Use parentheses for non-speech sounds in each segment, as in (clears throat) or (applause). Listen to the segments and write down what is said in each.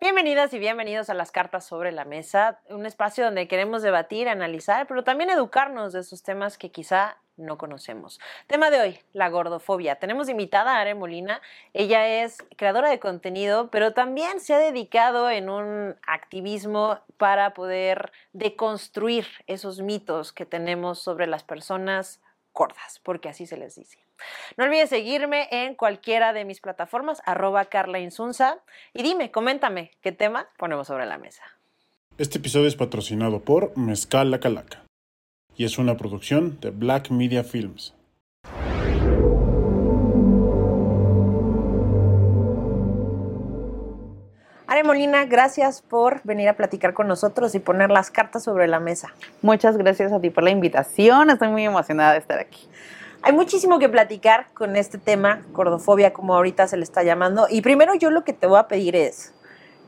Bienvenidas y bienvenidos a las cartas sobre la mesa, un espacio donde queremos debatir, analizar, pero también educarnos de esos temas que quizá no conocemos. Tema de hoy, la gordofobia. Tenemos invitada a Are Molina. Ella es creadora de contenido, pero también se ha dedicado en un activismo para poder deconstruir esos mitos que tenemos sobre las personas porque así se les dice. No olvides seguirme en cualquiera de mis plataformas, arroba Carla Insunza, y dime, coméntame, ¿qué tema ponemos sobre la mesa? Este episodio es patrocinado por Mezcal La Calaca y es una producción de Black Media Films. Are Molina, gracias por venir a platicar con nosotros y poner las cartas sobre la mesa. Muchas gracias a ti por la invitación, estoy muy emocionada de estar aquí. Hay muchísimo que platicar con este tema, gordofobia, como ahorita se le está llamando. Y primero yo lo que te voy a pedir es,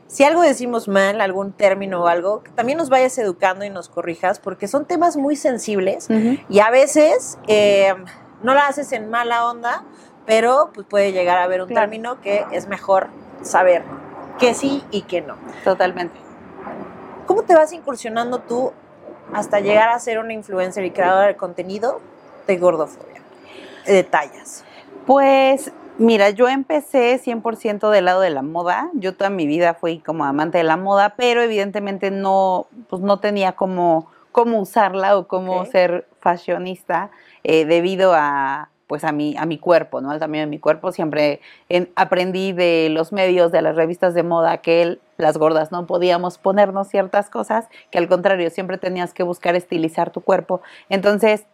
si algo decimos mal, algún término o algo, que también nos vayas educando y nos corrijas, porque son temas muy sensibles y a veces eh, no lo haces en mala onda, pero pues, puede llegar a haber un término que es mejor saber que sí y que no. Totalmente. ¿Cómo te vas incursionando tú hasta llegar a ser una influencer y creadora de contenido de gordofobia? detalles? Pues mira, yo empecé 100% del lado de la moda. Yo toda mi vida fui como amante de la moda, pero evidentemente no, pues no tenía como cómo usarla o cómo ser fashionista eh, debido a pues a mi, a mi cuerpo, ¿no? Al tamaño de mi cuerpo. Siempre aprendí de los medios, de las revistas de moda, que las gordas no podíamos ponernos ciertas cosas, que al contrario, siempre tenías que buscar estilizar tu cuerpo. Entonces,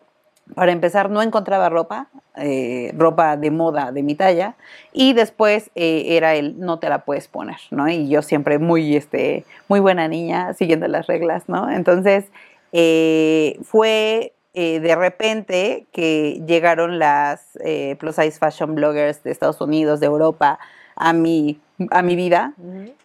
para empezar, no encontraba ropa, eh, ropa de moda de mi talla, y después eh, era el no te la puedes poner, ¿no? Y yo siempre muy, este, muy buena niña, siguiendo las reglas, ¿no? Entonces, eh, fue de repente que llegaron las plus size fashion bloggers de Estados Unidos, de Europa, a mi, a mi vida,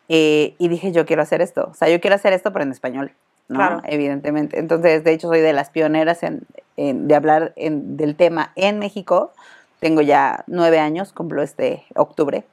y dije, yo quiero hacer esto, o sea, yo quiero hacer esto, pero en español. Claro. Evidentemente. Entonces, de hecho, soy de las pioneras en, de hablar del tema en México. Tengo ya nueve años, cumplo este octubre.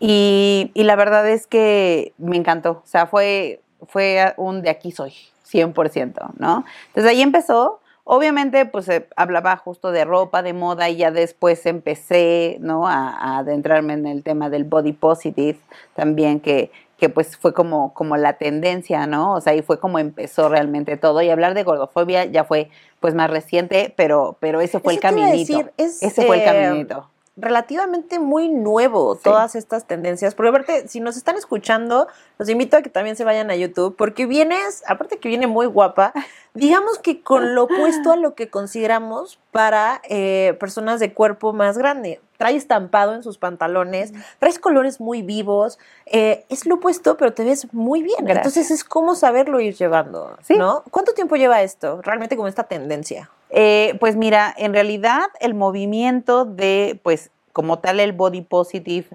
Y, la verdad es que me encantó. O sea, fue, fue un de aquí soy, 100%, ¿no? Entonces ahí empezó. Obviamente, pues eh, hablaba justo de ropa, de moda, y ya después empecé, ¿no? A, a, adentrarme en el tema del body positive también, que, que pues fue como, como la tendencia, ¿no? O sea, ahí fue como empezó realmente todo. Y hablar de gordofobia ya fue pues más reciente, pero, pero ese fue el caminito. ese fue el eh, caminito relativamente muy nuevo todas estas tendencias. Porque aparte, si nos están escuchando, los invito a que también se vayan a YouTube, porque vienes, aparte que viene muy guapa, (laughs) digamos que con lo opuesto a lo que consideramos para eh, personas de cuerpo más grande. Trae estampado en sus pantalones, traes colores muy vivos, eh, es lo opuesto, pero te ves muy bien. Entonces es como saberlo ir llevando, ¿no? ¿Cuánto tiempo lleva esto, realmente como esta tendencia? Eh, pues mira, en realidad el movimiento de, pues como tal el body positive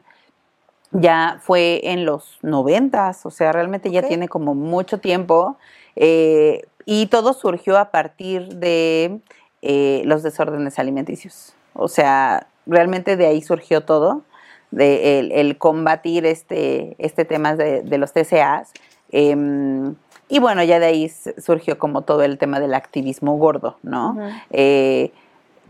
ya fue en los noventas, o sea, realmente ya tiene como mucho tiempo eh, y todo surgió a partir de eh, los desórdenes alimenticios. O sea, realmente de ahí surgió todo, de el, combatir este, este tema de, de los TCAs. Em, y bueno, ya de ahí surgió como todo el tema del activismo gordo, ¿no? Eh,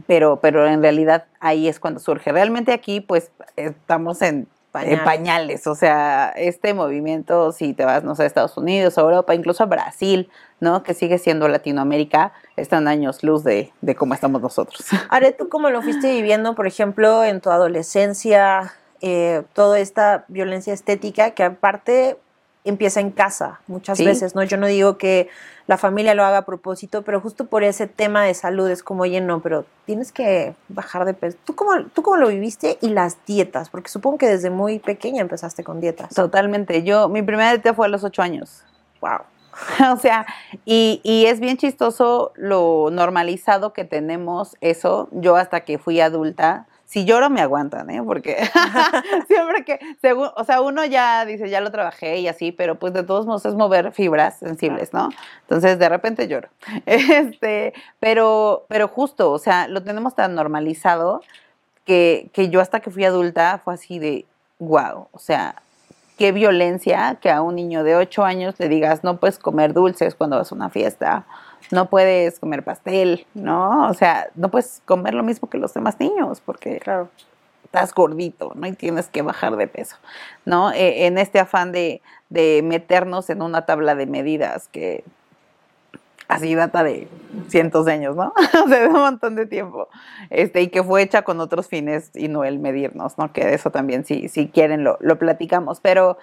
pero, pero en realidad ahí es cuando surge. Realmente aquí pues estamos en pañales. o sea, este movimiento, si te vas, no sé, a Estados Unidos, a Europa, incluso a Brasil, ¿no? Que sigue siendo Latinoamérica, están años luz de, de cómo estamos nosotros. (laughs) Are, ¿tú cómo lo fuiste viviendo, por ejemplo, en tu adolescencia, eh, toda esta violencia estética que aparte empieza en casa muchas veces, ¿no? Yo no digo que la familia lo haga a propósito, pero justo por ese tema de salud es como, oye, no, pero tienes que bajar de peso. ¿Tú cómo, ¿Tú cómo lo viviste? Y las dietas, porque supongo que desde muy pequeña empezaste con dietas. Totalmente. Yo, mi primera dieta fue a los ocho años. Wow. (laughs) o sea, y, y, es bien chistoso lo normalizado que tenemos eso. Yo hasta que fui adulta, si lloro me aguantan, ¿eh? Porque (laughs) (laughs) siempre que, según, o sea, uno ya dice, ya lo trabajé y así, pero pues de todos modos es mover fibras sensibles, ¿no? Entonces de repente lloro. (laughs) Este, pero, pero justo, o sea, lo tenemos tan normalizado que, que yo hasta que fui adulta fue así de, wow, o sea, qué violencia que a un niño de 8 años le digas, no puedes comer dulces cuando vas a una fiesta, no puedes comer pastel, ¿no? O sea, no puedes comer lo mismo que los demás niños, porque Claro. estás gordito, ¿no? Y tienes que bajar de peso, ¿no? Eh, en este afán de, de meternos en una tabla de medidas que así data de cientos de años, ¿no? (laughs) o sea, de un montón de tiempo. Este, y que fue hecha con otros fines y no el medirnos, ¿no? Que eso también, si, si quieren, lo, lo platicamos. Pero,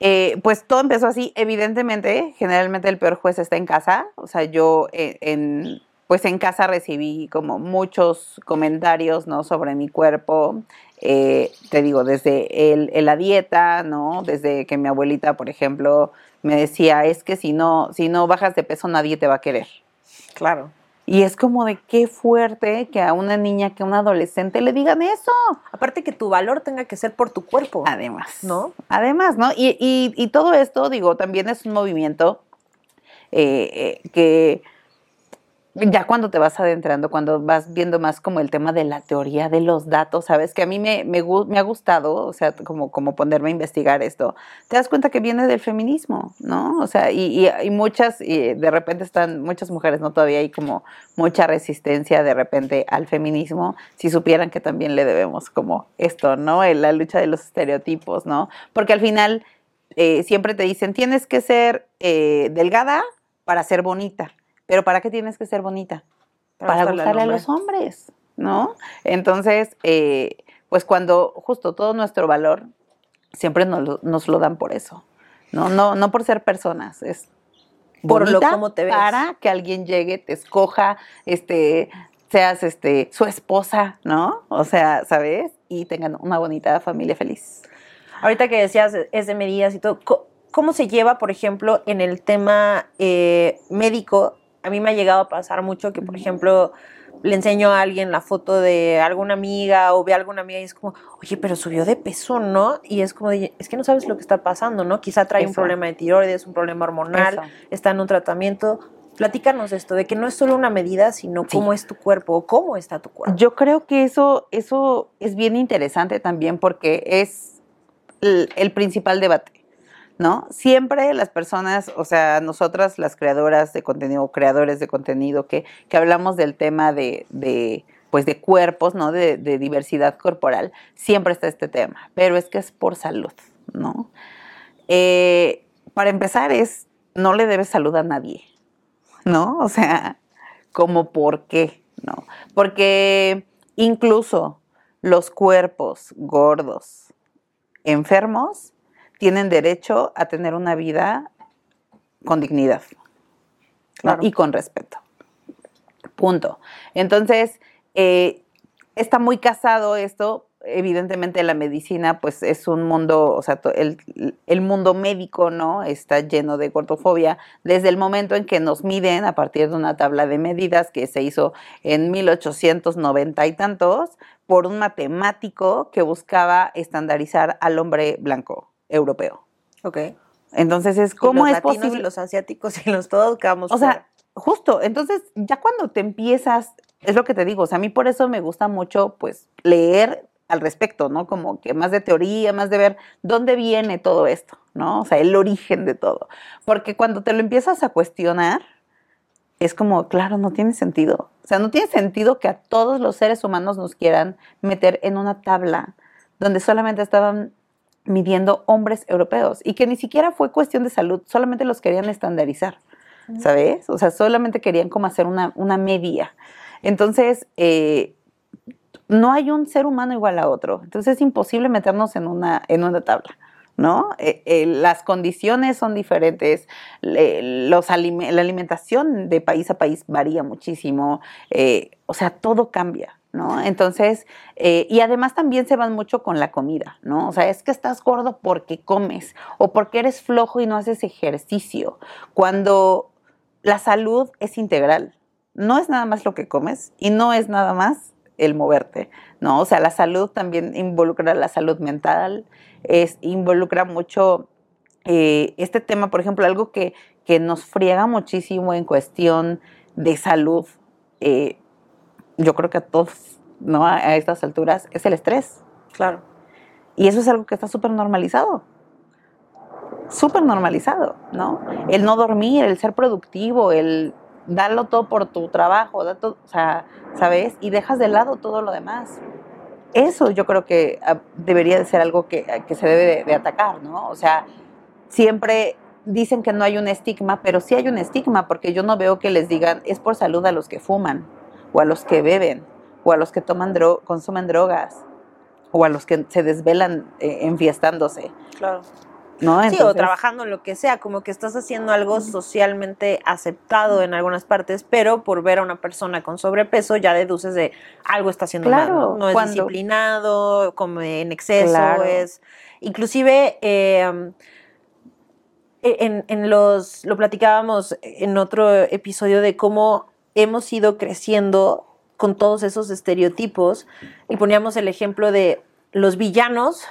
eh, pues todo empezó así. Evidentemente, generalmente el peor juez está en casa. O sea, yo eh, en, pues en casa recibí como muchos comentarios, ¿no? Sobre mi cuerpo. Eh, te digo, desde el, el la dieta, ¿no? Desde que mi abuelita, por ejemplo, me decía, es que si no, si no bajas de peso nadie te va a querer. Claro. Y es como de qué fuerte que a una niña, que a un adolescente le digan eso. Aparte que tu valor tenga que ser por tu cuerpo. Además. ¿No? Además, ¿no? Y, y- y todo esto, digo, también es un movimiento eh, eh, que ya cuando te vas adentrando, cuando vas viendo más como el tema de la teoría de los datos, sabes que a mí me, me, me ha gustado, o sea, como, como ponerme a investigar esto, te das cuenta que viene del feminismo, ¿no? O sea, y, y- muchas, y de repente están, muchas mujeres, ¿no? Todavía hay como mucha resistencia de repente al feminismo, si supieran que también le debemos como esto, ¿no? En la lucha de los estereotipos, ¿no? Porque al final eh, siempre te dicen, tienes que ser eh, delgada para ser bonita. Pero ¿para qué tienes que ser bonita? Para, gustarle a los hombres, ¿no? Entonces, eh, pues cuando justo todo nuestro valor siempre nos lo, nos lo dan por eso, ¿no? No, no por ser personas, es Por lo cómo te ves. para que alguien llegue, te escoja, este, seas este, su esposa, ¿no? O sea, ¿sabes? Y tengan una bonita familia feliz. Ahorita que decías es de medidas y todo, ¿cómo se lleva, por ejemplo, en el tema eh, médico? A mí me ha llegado a pasar mucho que, por ejemplo, le enseño a alguien la foto de alguna amiga o ve a alguna amiga y es como, oye, pero subió de peso, ¿no? Y es como, de, es que no sabes lo que está pasando, ¿no? Quizá trae un problema de tiroides, un problema hormonal, Eso. está en un tratamiento. Platícanos esto, de que no es solo una medida, sino Sí. cómo es tu cuerpo o cómo está tu cuerpo. Yo creo que eso, eso es bien interesante también porque es el, el principal debate, ¿no? Siempre las personas, o sea, nosotras las creadoras de contenido, creadores de contenido, que, que hablamos del tema de, de, pues de cuerpos, ¿no? De, de diversidad corporal, siempre está este tema, pero es que es por salud, ¿no? Eh, para empezar es, no le debes salud a nadie, ¿no? O sea, como por qué, ¿no? Porque incluso los cuerpos gordos, enfermos, tienen derecho a tener una vida con dignidad y con respeto. Punto. Entonces, eh, está muy casado esto. Evidentemente la medicina pues es un mundo, o sea, el mundo médico, ¿no? Está lleno de gordofobia desde el momento en que nos miden a partir de una tabla de medidas que se hizo en 1890 y tantos por un matemático que buscaba estandarizar al hombre blanco europeo. Ok. Entonces es cómo los es latinos posible y los asiáticos y los todos quedamos o sea, justo, entonces ya cuando te empiezas, es lo que te digo, o sea, a mí por eso me gusta mucho, pues, leer al respecto, ¿no? Como que más de teoría, más de ver dónde viene todo esto, ¿no? O sea, el origen de todo. Porque cuando te lo empiezas a cuestionar, es como, claro, no tiene sentido. O sea, no tiene sentido que a todos los seres humanos nos quieran meter en una tabla donde solamente estaban midiendo hombres europeos y que ni siquiera fue cuestión de salud, solamente los querían estandarizar, ¿sabes? O sea, solamente querían como hacer una, una media. Entonces, eh, no hay un ser humano igual a otro, entonces es imposible meternos en una, en una tabla. ¿No? Eh, eh, las condiciones son diferentes, le- los alime- la alimentación de país a país varía muchísimo, o sea, todo cambia, ¿no? Entonces, eh, y además también se van mucho con la comida, ¿no? O sea, es que estás gordo porque comes o porque eres flojo y no haces ejercicio, cuando la salud es integral, no es nada más lo que comes y no es nada más el moverte, ¿no? O sea, la salud también involucra la salud mental, es, involucra mucho eh, este tema, por ejemplo, algo que, que nos friega muchísimo en cuestión de salud, eh, yo creo que a todos, ¿no? A, estas alturas, es el estrés. Claro. Y eso es algo que está súper normalizado. súper normalizado, ¿no? El no dormir, el ser productivo, el darlo todo por tu trabajo, o sea, ¿sabes? Y dejas de lado todo lo demás. Eso yo creo que ah, debería de ser algo que, se debe de, atacar, ¿no? O sea, siempre dicen que no hay un estigma, pero sí hay un estigma, porque yo no veo que les digan es por salud a los que fuman, o a los que beben, o a los que toman dro consumen drogas, o a los que se desvelan eh, enfiestándose. Claro. ¿no? sí, o trabajando en lo que sea, como que estás haciendo algo socialmente aceptado en algunas partes, pero por ver a una persona con sobrepeso ya deduces de algo está haciendo mal, ¿no? es disciplinado, come en exceso, es... Inclusive... Em, e, en, los, lo platicábamos en otro episodio de cómo hemos ido creciendo con todos esos estereotipos y poníamos el ejemplo de los villanos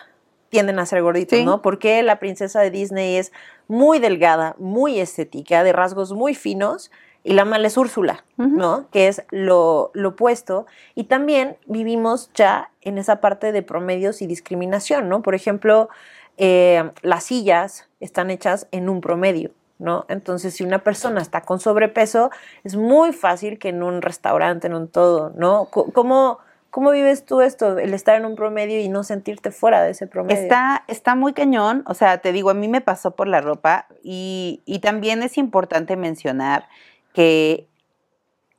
tienden a ser gorditos, ¿no? Porque la princesa de Disney es muy delgada, muy estética, de rasgos muy finos, y la mala es Úrsula, ¿no? Que es lo, opuesto. Y también vivimos ya en esa parte de promedios y discriminación, ¿no? Por ejemplo, eh, las sillas están hechas en un promedio, ¿no? Entonces, si una persona está con sobrepeso, es muy fácil que en un restaurante, en un todo, ¿no? ¿Cómo, ¿Cómo vives tú esto, el estar en un promedio y no sentirte fuera de ese promedio? Está, está muy cañón, o sea, te digo, a mí me pasó por la ropa y, también es importante mencionar que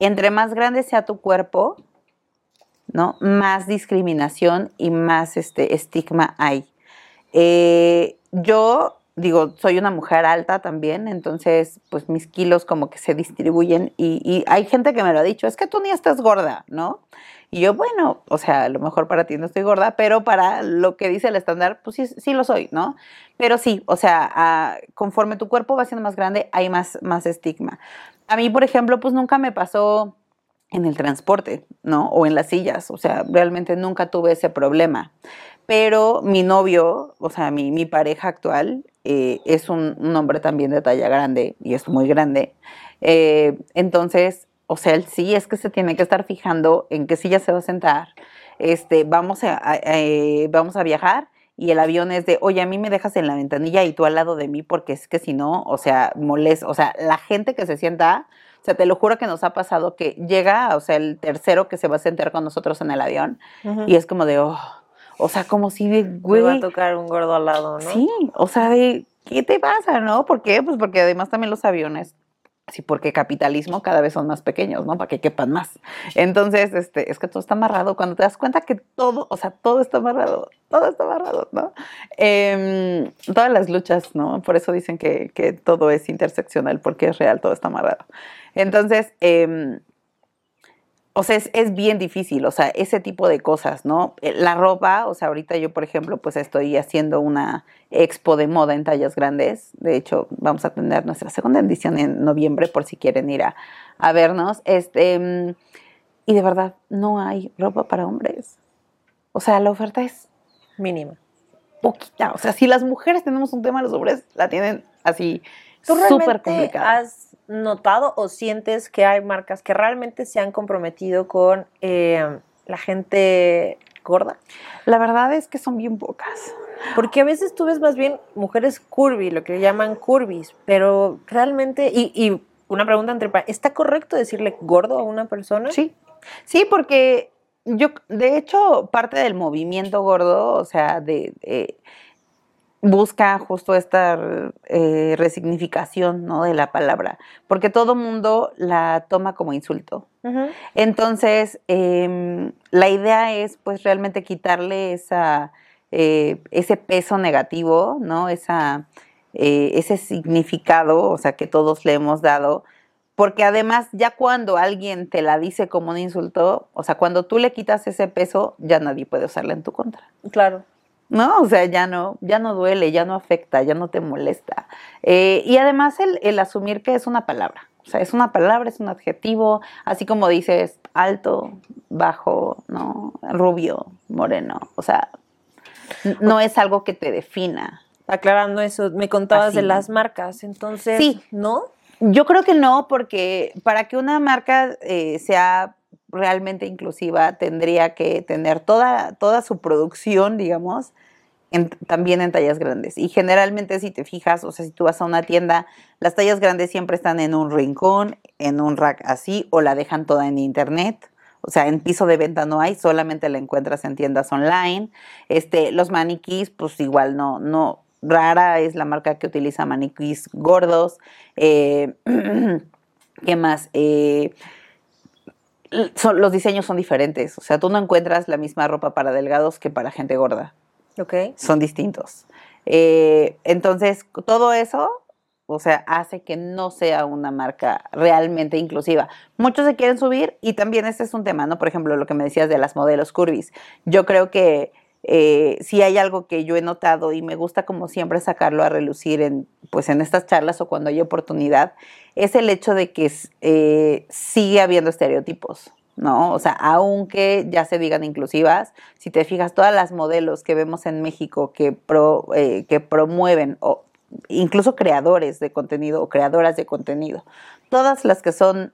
entre más grande sea tu cuerpo, ¿no? Más discriminación y más este estigma hay. Eh, yo digo, soy una mujer alta también, entonces pues mis kilos como que se distribuyen y, hay gente que me lo ha dicho, es que tú ni estás gorda, ¿no? Y yo, bueno, o sea, a lo mejor para ti no estoy gorda, pero para lo que dice el estándar, pues sí, sí lo soy, ¿no? Pero sí, o sea, conforme tu cuerpo va siendo más grande, hay más, más estigma. A mí, por ejemplo, pues nunca me pasó en el transporte, ¿no? O en las sillas, o sea, realmente nunca tuve ese problema. Pero mi novio, o sea, mi, mi pareja actual, eh, es un, hombre también de talla grande y es muy grande. Eh, entonces, o sea, él sí es que se tiene que estar fijando en qué silla se va a sentar. Este, vamos a, eh, vamos a viajar y el avión es de, oye, a mí me dejas en la ventanilla y tú al lado de mí porque es que si no, o sea, molesta, o sea, la gente que se sienta, o sea, te lo juro que nos ha pasado que llega, o sea, el tercero que se va a sentar con nosotros en el avión y es como de, oh, o sea, como si de, güey. Me va a tocar un gordo al lado, ¿no? Sí, o sea, de, ¿qué te pasa, no? ¿Por qué? Pues porque además también los aviones Sí, porque capitalismo cada vez son más pequeños, ¿no? Para que quepan más. Entonces, este, es que todo está amarrado. Cuando te das cuenta que todo, o sea, todo está amarrado, todo está amarrado, ¿no? Em, todas las luchas, ¿no? Por eso dicen que, que, todo es interseccional, porque es real, todo está amarrado. Entonces, eh, o sea, es, bien difícil, o sea, ese tipo de cosas, ¿no? Eh, la ropa, o sea, ahorita yo, por ejemplo, pues estoy haciendo una expo de moda en tallas grandes. De hecho, vamos a tener nuestra segunda edición en noviembre por si quieren ir a, vernos. Este, y de verdad, no hay ropa para hombres. O sea, la oferta es mínima. Poquita. O sea, si las mujeres tenemos un tema, los hombres la tienen así súper complicada notado o sientes que hay marcas que realmente se han comprometido con eh, la gente gorda? La verdad es que son bien pocas. Porque a veces tú ves más bien mujeres curvy, lo que llaman curvis, pero realmente, y, y una pregunta entre, ¿está correcto decirle gordo a una persona? Sí, sí, porque yo, de hecho, parte del movimiento gordo, o sea, de busca justo esta eh, resignificación ¿no? de la palabra, porque todo mundo la toma como insulto. Entonces, em, la idea es pues realmente quitarle esa, eh, ese peso negativo, ¿no? Esa, eh, ese significado, o sea, que todos le hemos dado, porque además ya cuando alguien te la dice como un insulto, o sea, cuando tú le quitas ese peso, ya nadie puede usarla en tu contra. Claro. ¿No? O sea, ya no, ya no duele, ya no afecta, ya no te molesta. Eh, y además el, asumir que es una palabra, o sea, es una palabra, es un adjetivo, así como dices alto, bajo, ¿no? Rubio, moreno, o sea, no es algo que te defina. Aclarando eso, me contabas de las marcas, entonces, sí. ¿no? Yo creo que no, porque para que una marca eh, sea realmente inclusiva tendría que tener toda, toda su producción, digamos, también en tallas grandes. Y generalmente si te fijas, o sea, si tú vas a una tienda, las tallas grandes siempre están en un rincón, en un rack así, o la dejan toda en internet. O sea, en piso de venta no hay, solamente la encuentras en tiendas online. Este, los maniquís, pues igual no, no, rara es la marca que utiliza maniquís gordos. Eh, (clears throat) ¿Qué más? Eh, los diseños son diferentes. O sea, tú no encuentras la misma ropa para delgados que para gente gorda. Ok. Son distintos. Eh, entonces, todo eso, o sea, hace que no sea una marca realmente inclusiva. Muchos se quieren subir y también este es un tema, ¿no? Por ejemplo, lo que me decías de las modelos curvis. Yo creo que eh, si hay algo que yo he notado y me gusta como siempre sacarlo a relucir en, pues en estas charlas o cuando hay oportunidad, es el hecho de que eh, sigue habiendo estereotipos. ¿no? O sea, aunque ya se digan inclusivas, si te fijas, todas las modelos que vemos en México que, eh, que promueven, o incluso creadores de contenido o creadoras de contenido, todas las que son,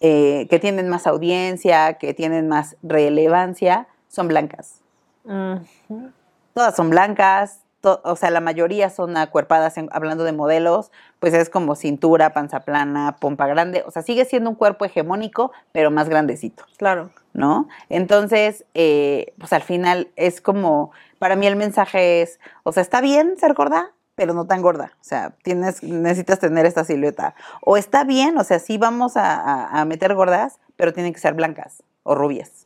eh, que tienen más audiencia, que tienen más relevancia, son blancas. Todas son blancas, o sea, la mayoría son acuerpadas, hablando de modelos, pues es como cintura, panza plana, pompa grande, o sea, sigue siendo un cuerpo hegemónico, pero más grandecito. Claro. ¿No? Entonces, eh, pues al final es como, para mí el mensaje es, o sea, está bien ser gorda, pero no tan gorda. O sea, tienes, necesitas tener esta silueta. O está bien, o sea, sí vamos a meter gordas, pero tienen que ser blancas o rubias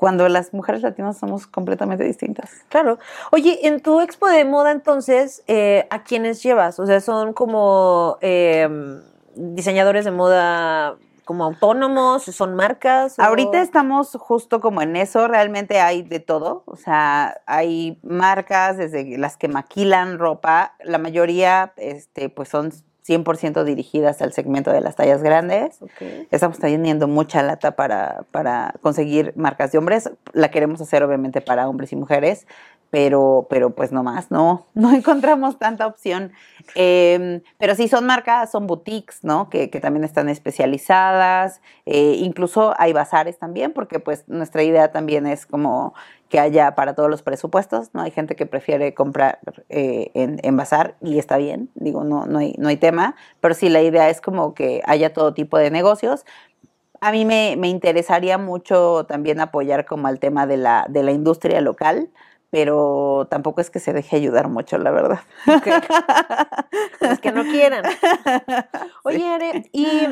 cuando las mujeres latinas somos completamente distintas. Claro. Oye, en tu expo de moda entonces, eh, ¿a quiénes llevas? O sea, son como em, diseñadores de moda como autónomos, son marcas. Ahorita estamos justo como en eso, realmente hay de todo, o sea, hay marcas desde las que maquilan ropa, la mayoría este pues son 100% dirigidas al segmento de las tallas grandes. Estamos teniendo mucha lata para, para conseguir marcas de hombres. La queremos hacer obviamente para hombres y mujeres, pero, pero pues no más, no, (laughs) no encontramos tanta opción. Em, pero sí son marcas, son boutiques, ¿no? Que, también están especializadas, eh, incluso hay bazares también, porque pues nuestra idea también es como que haya para todos los presupuestos, ¿no? Hay gente que prefiere comprar eh, en, en, bazar y está bien, digo, no, no, hay, no hay tema, pero sí la idea es como que haya todo tipo de negocios, a mí me, me, interesaría mucho también apoyar como al tema de la, de la industria local, pero tampoco es que se deje ayudar mucho, la verdad. (laughs) Es que no quieran. (laughs) Oye, Are, ¿y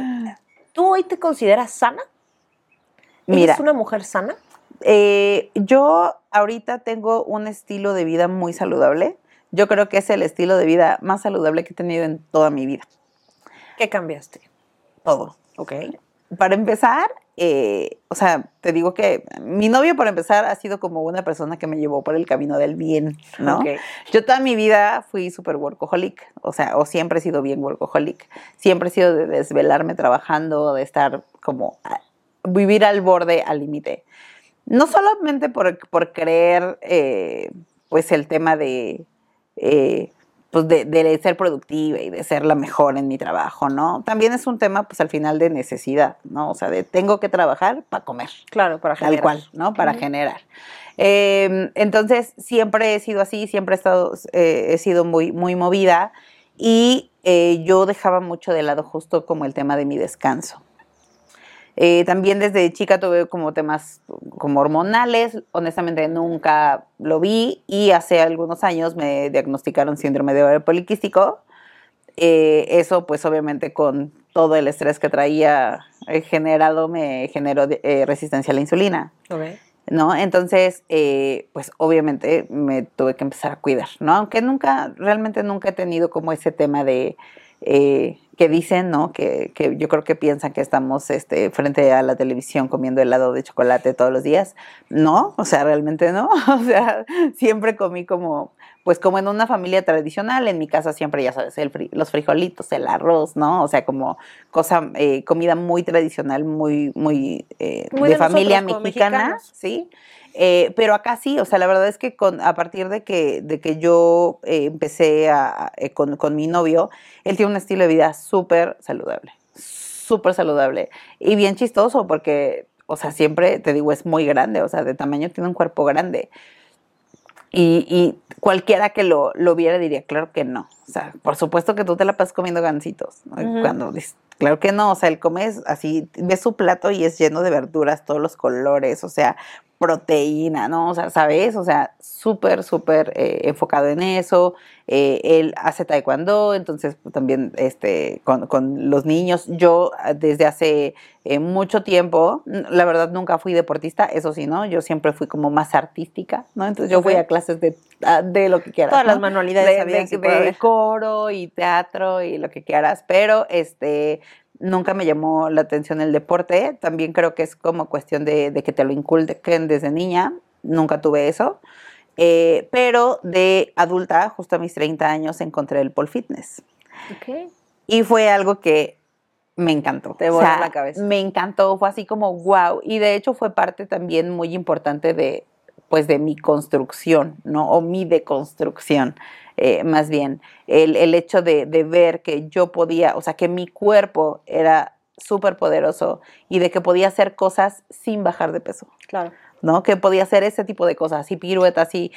tú hoy te consideras sana? Mira, ¿Eres una mujer sana? Eh, yo ahorita tengo un estilo de vida muy saludable. Yo creo que es el estilo de vida más saludable que he tenido en toda mi vida. ¿Qué cambiaste? Todo. Ok. Para empezar, eh, o sea, te digo que mi novio, por empezar, ha sido como una persona que me llevó por el camino del bien, ¿no? Yo toda mi vida fui súper workaholic, o sea, o siempre he sido bien workaholic. Siempre he sido de desvelarme trabajando, de estar como vivir al borde, al límite. No solamente por, por creer, eh, pues, el tema de eh, pues de, ser productiva y de ser la mejor en mi trabajo, ¿no? También es un tema, pues al final de necesidad, ¿no? O sea, de tengo que trabajar para comer. Claro, para generar. Tal cual, ¿no? Para generar. Em, entonces, siempre he sido así, siempre he, estado, eh, he sido muy, muy movida y eh, yo dejaba mucho de lado justo como el tema de mi descanso. Eh, también desde chica tuve como temas como hormonales, honestamente nunca lo vi y hace algunos años me diagnosticaron síndrome de ovario poliquístico. Eh, eso pues obviamente con todo el estrés que traía eh, generado me generó resistencia a la insulina. ¿no? Entonces, pues obviamente me tuve que empezar a cuidar, ¿no? Aunque nunca, realmente nunca he tenido como ese tema de que dicen, ¿no? Que, que, yo creo que piensan que estamos este, frente a la televisión comiendo helado de chocolate todos los días. No, o sea, realmente no. (laughs) O sea, siempre comí como, pues como en una familia tradicional. En mi casa siempre, ya sabes, el los frijolitos, el arroz, ¿no? O sea, como cosa, eh, comida muy tradicional, muy, muy, eh, de, familia mexicana, ¿sí? Eh, pero acá sí, o sea, la verdad es que con, a partir de que, de que yo eh, empecé a, eh, con, con, mi novio, él tiene un estilo de vida súper saludable, súper saludable y bien chistoso porque, o sea, siempre te digo, es muy grande, o sea, de tamaño tiene un cuerpo grande. Y, y cualquiera que lo, lo viera diría, claro que no. O sea, por supuesto que tú te la pasas comiendo gancitos. ¿no? Ujú. Cuando dices, claro que no. O sea, él comes así, ves su plato y es lleno de verduras, todos los colores, o sea, proteína, ¿no? O sea, ¿sabes? O sea, súper, súper eh, enfocado en eso. Eh, él hace taekwondo, entonces pues, también este, con, con los niños. Yo ah, desde hace eh, mucho tiempo, la verdad nunca fui deportista, eso sí, ¿no? Yo siempre fui como más artística, ¿no? Entonces yo fui a clases de, de lo que quieras. Todas ¿no? las manualidades de, coro y teatro y lo que quieras, pero este nunca me llamó la atención el deporte. También creo que es como cuestión de, de que te lo inculquen desde niña. Nunca tuve eso. Eh, pero de adulta, justo a mis 30 años, encontré el pole fitness. Y fue algo que me encantó. Te voló la cabeza. Me encantó, fue así como wow. Y de hecho fue parte también muy importante de, pues, de mi construcción, ¿no? O mi deconstrucción, eh, más bien. El, el hecho de, de ver que yo podía, o sea, que mi cuerpo era súper poderoso y de que podía hacer cosas sin bajar de peso. Claro. ¿no? Que podía hacer ese tipo de cosas, así piruetas, así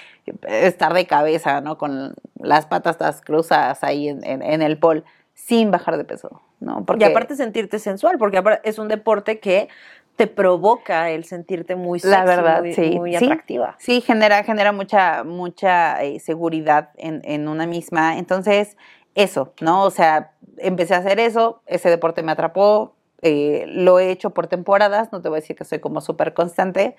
estar de cabeza, ¿no? Con las patas todas cruzadas ahí en, en- en el pol, sin bajar de peso, ¿no? y aparte sentirte sensual, porque es un deporte que te provoca el sentirte muy sexy, La verdad, muy, sí, muy sí. atractiva. Sí, genera, genera mucha, mucha eh, seguridad en, en una misma. Entonces, eso, ¿no? O sea, empecé a hacer eso, ese deporte me atrapó, eh, lo he hecho por temporadas, no te voy a decir que soy como súper constante,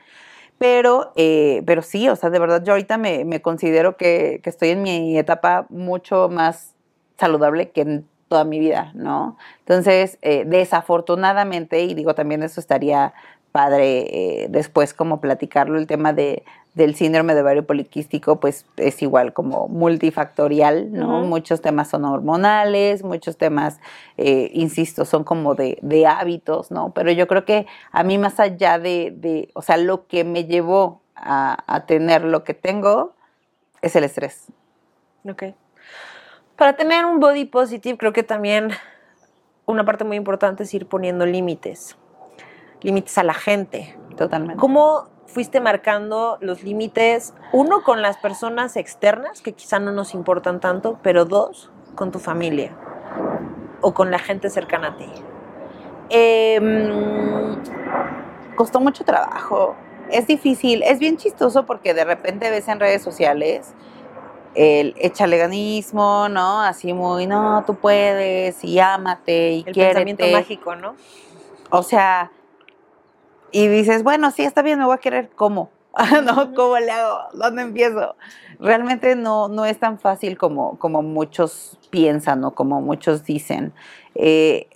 pero, eh, pero sí, o sea, de verdad yo ahorita me, me considero que, que estoy en mi etapa mucho más saludable que en toda mi vida, ¿no? Entonces, eh, desafortunadamente, y digo también eso estaría padre eh, después como platicarlo, el tema de, del síndrome de ovario poliquístico, pues es igual como multifactorial, ¿no? Muchos temas son hormonales, muchos temas, eh, insisto, son como de, de hábitos, ¿no? Pero yo creo que a mí más allá de, de o sea, lo que me llevó a, a tener lo que tengo es el estrés. Ok. Para tener un body positive, creo que también una parte muy importante es ir poniendo límites. Límites a la gente. Totalmente. ¿Cómo fuiste marcando los límites? Uno, con las personas externas, que quizá no nos importan tanto, pero dos, con tu familia o con la gente cercana a ti. Em, costó mucho trabajo. Es difícil, es bien chistoso porque de repente ves en redes sociales el echaleganismo, ¿no? Así muy, no, tú puedes y ámate y el pensamiento mágico, ¿no? O sea, y dices, bueno, sí, está bien, me voy a querer, ¿cómo? (laughs) ¿No? ¿Cómo le hago? ¿Dónde empiezo? Realmente no, no es tan fácil como, como muchos piensan o como muchos dicen. Eh,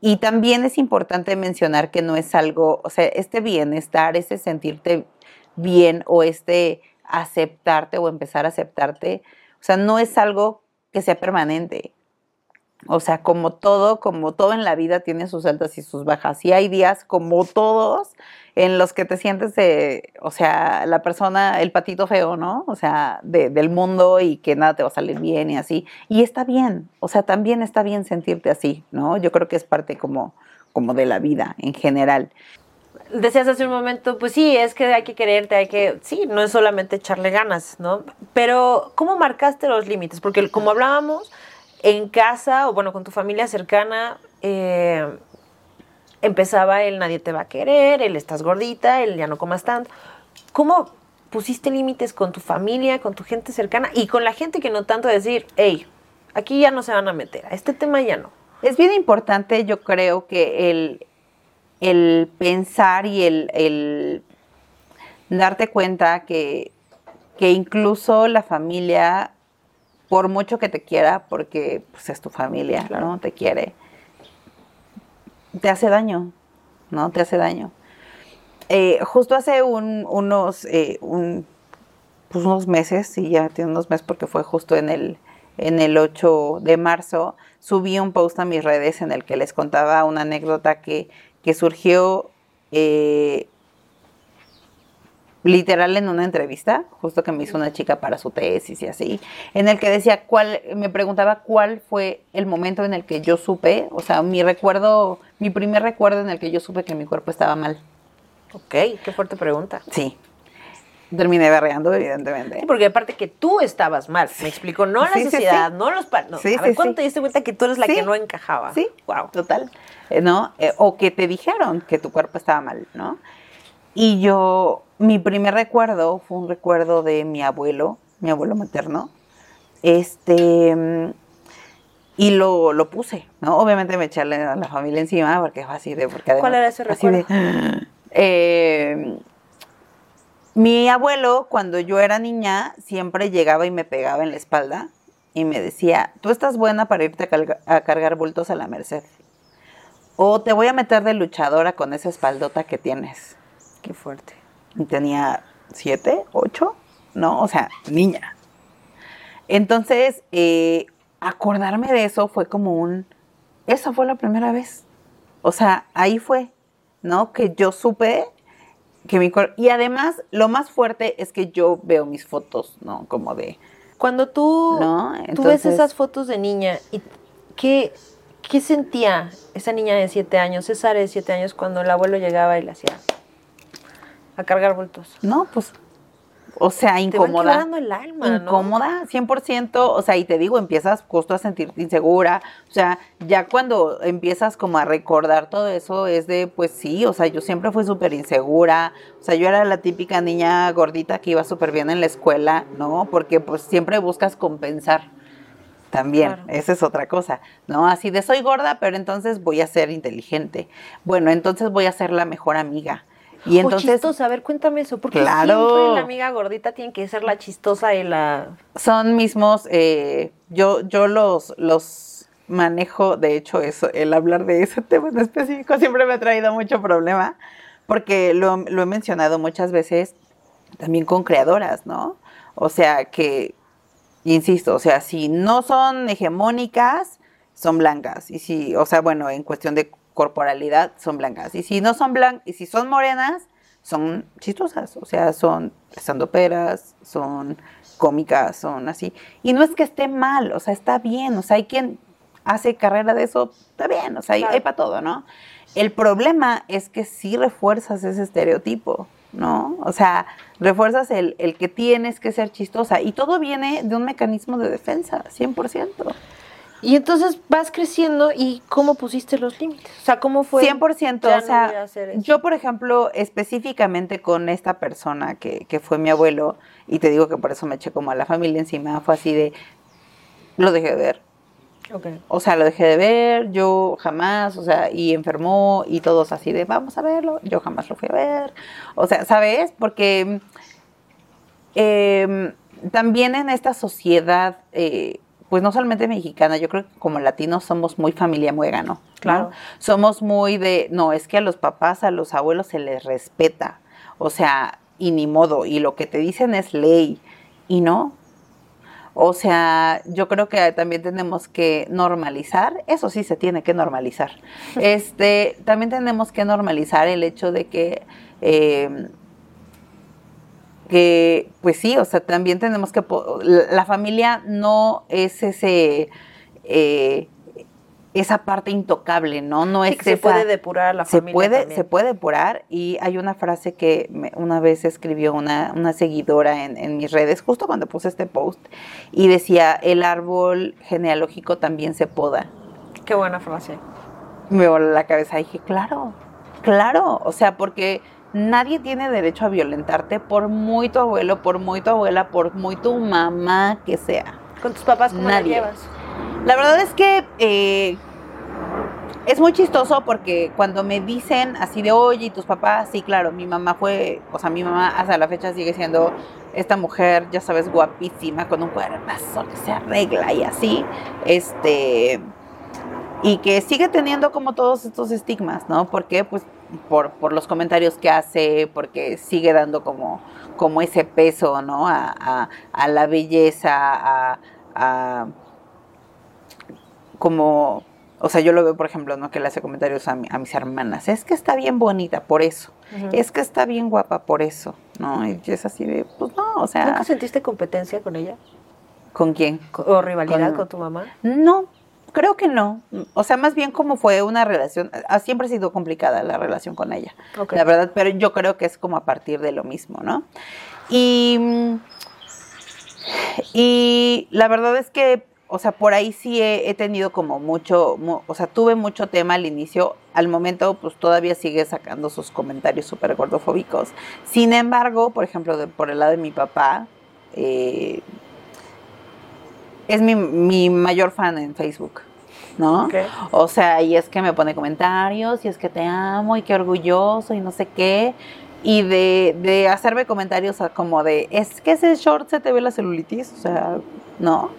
y también es importante mencionar que no es algo, o sea, este bienestar, ese sentirte bien o este aceptarte o empezar a aceptarte, o sea, no es algo que sea permanente. O sea, como todo, como todo en la vida tiene sus altas y sus bajas. Y hay días como todos en los que te sientes, de, o sea, la persona, el patito feo, ¿no? O sea, de- del mundo y que nada te va a salir bien y así. Y está bien, o sea, también está bien sentirte así, ¿no? Yo creo que es parte como, como de la vida en general. Decías hace un momento, pues sí, es que hay que quererte, hay que, sí, no es solamente echarle ganas, ¿no? Pero, ¿cómo marcaste los límites? Porque como hablábamos, en casa, o bueno, con tu familia cercana, eh, empezaba el nadie te va a querer, el estás gordita, el ya no comas tanto. ¿Cómo pusiste límites con tu familia, con tu gente cercana y con la gente que no tanto decir, hey, aquí ya no se van a meter, a este tema ya no? Es bien importante, yo creo que el, el pensar y el, el darte cuenta que, que incluso la familia, por mucho que te quiera, porque pues, es tu familia, Claro. ¿no? Te quiere, te hace daño, ¿no? Te hace daño. Eh, justo hace un- unos, eh, un- pues, unos meses, sí, ya tiene unos meses porque fue justo en el, en el 8 de marzo, subí un post a mis redes en el que les contaba una anécdota que, que surgió eh, literal en una entrevista, justo que me hizo una chica para su tesis y así, en el que decía cuál, me preguntaba cuál fue el momento en el que yo supe, o sea, mi recuerdo, mi primer recuerdo en el que yo supe que mi cuerpo estaba mal. Ok, qué fuerte pregunta. Sí. Terminé berreando, evidentemente. Sí, porque aparte que tú estabas mal, me explico, no la Sí, sociedad, sí. no los no. A ver, ¿cuándo te diste cuenta que tú eres la que no encajaba? Sí, Wow. total. Eh, ¿No? Eh, o que te dijeron que tu cuerpo estaba mal, ¿no? Y yo, mi primer recuerdo fue un recuerdo de mi abuelo, mi abuelo materno. Este, y lo, lo puse, ¿no? Obviamente me eché a la, familia encima porque fue así de... Porque ¿Cuál además- era ese de, (gasps) eh, mi abuelo, cuando yo era niña, siempre llegaba y me pegaba en la espalda y me decía, tú estás buena para irte a, cargar bultos a la merced. O te voy a meter de luchadora con esa espaldota que tienes. Qué fuerte. Y tenía siete, ocho, ¿no? O sea, niña. Entonces, eh, acordarme de eso fue como un, esa fue la primera vez. O sea, ahí fue, ¿no? Que yo supe que mi cuerpo... Y además, lo más fuerte es que yo veo mis fotos, ¿no? Como de... Cuando tú, ¿No? tú ves Entonces- esas fotos de niña, y ¿qué, ¿qué sentía esa niña de siete años, César de siete años, cuando el abuelo llegaba y le hacía a cargar bultos? No, pues... O sea, Te van incómoda. el alma, ¿no? incómoda, 100%, o sea, y te digo, empiezas justo a sentirte insegura, o sea, ya cuando empiezas como a recordar todo eso es de, pues sí, o sea, yo siempre fui súper insegura, o sea, yo era la típica niña gordita que iba súper bien en la escuela, ¿no? Porque pues siempre buscas compensar. También, Claro. esa es otra cosa, ¿no? Así de soy gorda, pero entonces voy a ser inteligente. Bueno, entonces voy a ser la mejor amiga. Y O entonces chistosa, a ver, cuéntame eso, porque Claro. siempre la amiga gordita tiene que ser la chistosa y la... son mismos, eh, yo, yo los, los manejo, de hecho, eso, el hablar de ese (laughs) tema en específico siempre me ha traído mucho problema, porque lo, lo he mencionado muchas veces también con creadoras, ¿no? O sea, que, insisto, o sea, si no son hegemónicas, son blancas, y si, o sea, bueno, en cuestión de corporalidad, son blancas, y si no son blancas, y si son morenas, son chistosas, o sea, son peras, son cómicas, son así. Y no es que esté mal, o sea, está bien, o sea, hay quien hace carrera de eso, está bien, o sea, hay para todo, ¿no? El problema es que sí refuerzas ese estereotipo, ¿no? O sea, refuerzas el, el que tienes que ser chistosa y todo viene de un mecanismo de defensa, 100%. Y entonces vas creciendo y ¿cómo pusiste los límites? O sea, ¿cómo fue? 100%, Ya o sea, yo por ejemplo, específicamente con esta persona que, que fue mi abuelo, y te digo que por eso me eché como a la familia encima, fue así de, lo dejé de ver, Ok. o sea, lo dejé de ver, yo jamás, o sea, y enfermó y todos así de, vamos a verlo, yo jamás lo fui a ver, o sea, ¿sabes? Porque eh, también en esta sociedad, eh, pues no solamente mexicana, yo creo que como latinos somos muy familia muégano, ¿no? Claro. Somos muy de, no, es que a los papás, a los abuelos se les respeta, o sea, y ni modo, y lo que te dicen es ley, y no, o sea, yo creo que también tenemos que normalizar, eso sí se tiene que normalizar. Este, también tenemos que normalizar el hecho de que, eh, que, pues sí, o sea, también tenemos que, la, familia no es ese, eh, esa parte intocable, ¿no? No Sí es que se esa- puede depurar a la se familia puede, también. se puede depurar y hay una frase que me- una vez escribió una, una seguidora en, en mis redes, justo cuando puse este post, y decía, el árbol genealógico también se poda. Qué buena frase. Me voló la cabeza y dije, claro, claro, o sea, porque nadie tiene derecho a violentarte por muy tu abuelo, por muy tu abuela, por muy tu mamá que sea. ¿Con tus papás cómo la Nadie. llevas? La verdad es que eh, es muy chistoso porque cuando me dicen así de, oye, ¿y tus papás? Sí, claro, mi mamá fue, o sea, mi mamá hasta la fecha sigue siendo esta mujer, ya sabes, guapísima, con un cuerpazo que se arregla y así, este, y que sigue teniendo como todos estos estigmas, ¿no? Porque, pues, por, por los comentarios que hace, porque sigue dando como, como ese peso, ¿no? A, a- a la belleza, a- a como, o sea, yo lo veo, por ejemplo, ¿no? Que le hace comentarios a, mi- a mis hermanas, es que está bien bonita por eso, es que está bien guapa por eso, ¿no? Y es así de, pues no, o sea, ¿Nunca sentiste competencia con ella? ¿con quién? ¿O rivalidad Con- con, tu mamá? No, creo que no. O sea, más bien como fue una relación, ah, siempre ha sido complicada la relación con ella, Ok. la verdad, pero yo creo que es como a partir de lo mismo, ¿no? Y, y la verdad es que, o sea, por ahí sí he, he tenido como mucho, mu- o sea, tuve mucho tema al inicio. Al momento, pues todavía sigue sacando sus comentarios súper gordofóbicos. Sin embargo, por ejemplo, de- por el lado de mi papá, eh, es mi, mi mayor fan en Facebook, ¿no? O sea, y es que me pone comentarios, y es que te amo, y qué orgulloso, y no sé qué. Y de, de hacerme comentarios como de, es que ese short se te ve la celulitis, o sea, no.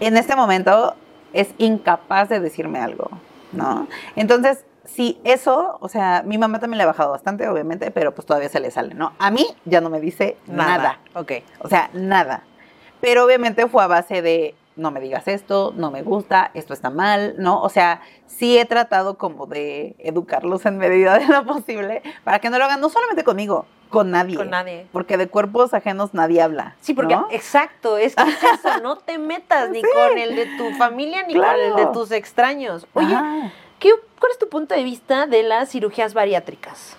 En este momento es incapaz de decirme algo, ¿no? Entonces, sí, eso, o sea, mi mamá también le ha bajado bastante, obviamente, pero pues todavía se le sale, ¿no? A mí ya no me dice nada. Ok. O sea, nada. Pero obviamente fue a base de no me digas esto, no me gusta, esto está mal, ¿no? O sea, sí he tratado como de educarlos en medida de lo posible para que no lo hagan, no solamente conmigo, con nadie. Con nadie. Porque de cuerpos ajenos nadie habla. Sí, porque ¿no? exacto, es que es eso, no te metas (laughs) ni Sí. con el de tu familia ni con el de tus extraños. Oye. ¿qué, ¿cuál es tu punto de vista de las cirugías bariátricas?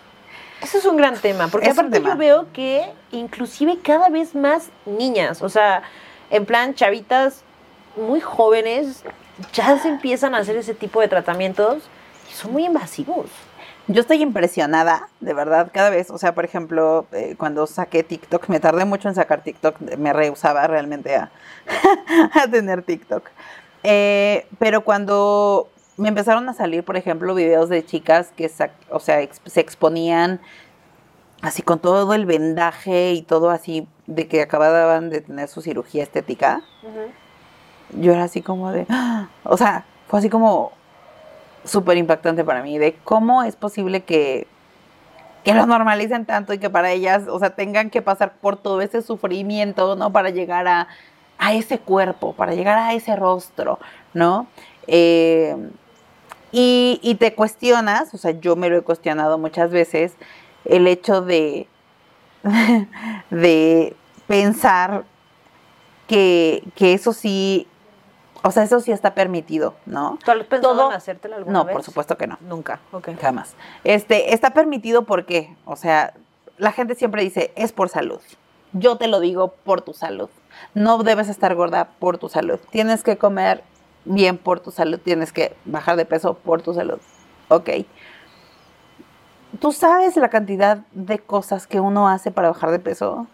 Ese es un gran tema, porque Es aparte tema. yo veo que inclusive cada vez más niñas, o sea, en plan chavitas muy jóvenes, ya se empiezan a hacer ese tipo de tratamientos y son muy invasivos. Yo estoy impresionada, de verdad, cada vez. O sea, por ejemplo, eh, cuando saqué TikTok, me tardé mucho en sacar TikTok, me rehusaba realmente a, (laughs) a tener TikTok. Eh, pero cuando me empezaron a salir, por ejemplo, videos de chicas que o sea, ex- se exponían así con todo el vendaje y todo así de que acababan de tener su cirugía estética, yo era así como de, ¡ah! (gasps) o sea, fue así como súper impactante para mí, de cómo es posible que, que lo normalicen tanto y que para ellas, o sea, tengan que pasar por todo ese sufrimiento, ¿no? Para llegar a, a ese cuerpo, para llegar a ese rostro, ¿no? Eh, y, y te cuestionas, o sea, yo me lo he cuestionado muchas veces, el hecho de, (laughs) de pensar que, que eso sí, o sea, eso sí está permitido, ¿no? ¿Tú has pensado Todo- en hacértela alguna No, vez? por supuesto que no. Nunca, ok. Jamás. Este, está permitido porque, o sea, la gente siempre dice, es por salud. Yo te lo digo por tu salud. No debes estar gorda por tu salud. Tienes que comer bien por tu salud. Tienes que bajar de peso por tu salud. Ok. ¿Tú sabes la cantidad de cosas que uno hace para bajar de peso?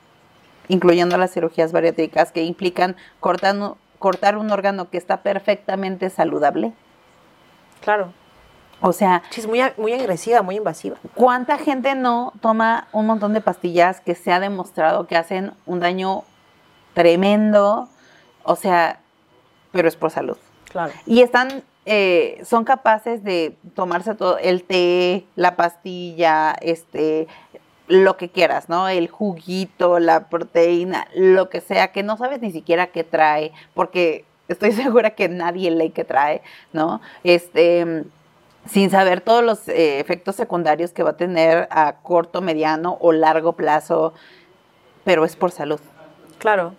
Incluyendo las cirugías bariátricas que implican cortando- cortar un órgano que está perfectamente saludable. Claro. O sea, Sí, es muy, muy agresiva, muy invasiva. ¿Cuánta gente no toma un montón de pastillas que se ha demostrado que hacen un daño tremendo? O sea, pero es por salud. Claro. Y están, eh, son capaces de tomarse todo, el té, la pastilla, este, lo que quieras, ¿no? El juguito, la proteína, lo que sea, que no sabes ni siquiera qué trae, porque estoy (laughs) segura que nadie lee qué trae, ¿no? Este, sin saber todos los eh, efectos secundarios que va a tener a corto, mediano o largo plazo, pero es por salud. Claro.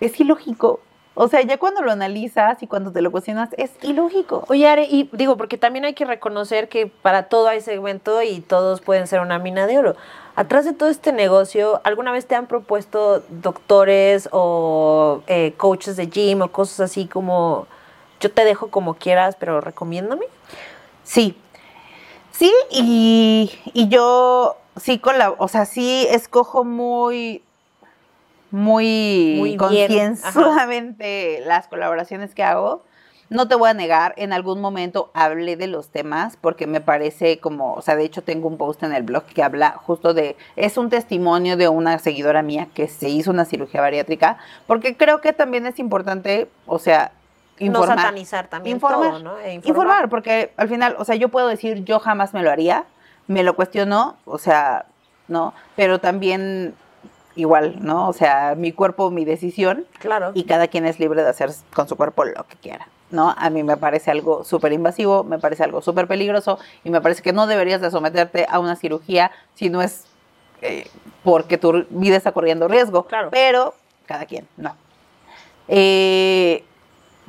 Es ilógico. O sea, ya cuando lo analizas y cuando te lo cuestionas, es ilógico. Oye, Are, y digo, porque también hay que reconocer que para todo hay segmento y todos pueden ser una mina de oro. Atrás de todo este negocio, ¿alguna vez te han propuesto doctores o eh, coaches de gym o cosas así como yo te dejo como quieras, pero recomiéndame? Sí. Sí, y, y yo sí con la, o sea, sí escojo muy, muy, Muy concienzudamente las colaboraciones que hago. No te voy a negar, en algún momento hablé de los temas porque me parece como, o sea, de hecho tengo un post en el blog que habla justo de, es un testimonio de una seguidora mía que se hizo una cirugía bariátrica, porque creo que también es importante, o sea, informar. no satanizar también informar, todo, ¿no? E informar. porque al final, o sea, yo puedo decir, yo jamás me lo haría, me lo cuestiono, o sea, ¿no? Pero también igual, ¿no? O sea, mi cuerpo, mi decisión, Claro. y cada quien es libre de hacer con su cuerpo lo que quiera, ¿no? A mí me parece algo súper invasivo, me parece algo súper peligroso, y me parece que no deberías de someterte a una cirugía si no es eh, porque tu vida está corriendo riesgo. Claro. Pero cada quien, no. Eh,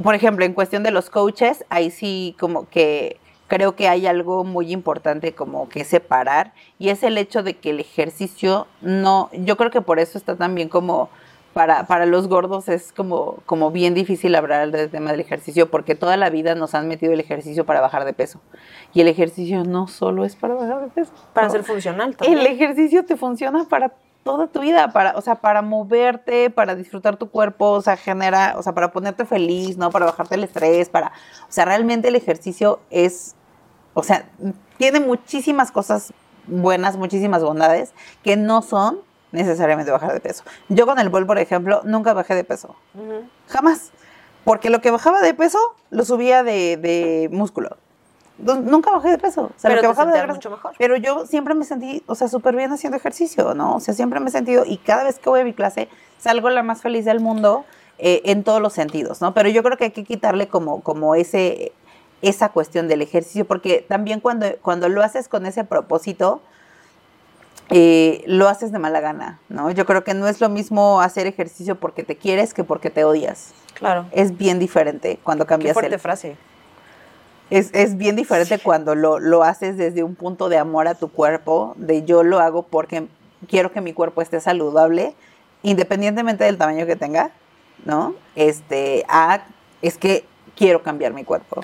por ejemplo, en cuestión de los coaches, ahí sí como que creo que hay algo muy importante como que separar y es el hecho de que el ejercicio no, yo creo que por eso está también como para, para los gordos es como, como bien difícil hablar del tema del ejercicio porque toda la vida nos han metido el ejercicio para bajar de peso. Y el ejercicio no solo es para bajar de peso. Para ser funcional también. El ejercicio te funciona para toda tu vida, para, o sea, para moverte, para disfrutar tu cuerpo, o sea, genera, o sea, para ponerte feliz, ¿no? Para bajarte el estrés, para, o sea, realmente el ejercicio es, o sea, tiene muchísimas cosas buenas, muchísimas bondades que no son necesariamente bajar de peso. Yo con el bol, por ejemplo, nunca bajé de peso. Jamás. Porque lo que bajaba de peso lo subía de, de músculo. Nunca bajé de peso. O sea, Pero lo que te bajaba de sentías grasa- mucho mejor. Pero yo siempre me sentí, o sea, súper bien haciendo ejercicio, ¿no? O sea, siempre me he sentido, y cada vez que voy a mi clase, salgo la más feliz del mundo eh, en todos los sentidos, ¿no? Pero yo creo que hay que quitarle como, como ese, esa cuestión del ejercicio, porque también cuando, cuando lo haces con ese propósito, eh, lo haces de mala gana, ¿no? Yo creo que no es lo mismo hacer ejercicio porque te quieres que porque te odias. Claro. Es bien diferente cuando Qué cambias fuerte el, frase. es, es bien diferente cuando lo, lo haces desde un punto de amor a tu cuerpo, de yo lo hago porque quiero que mi cuerpo esté saludable, independientemente del tamaño que tenga, ¿no? Este, a, es que quiero cambiar mi cuerpo.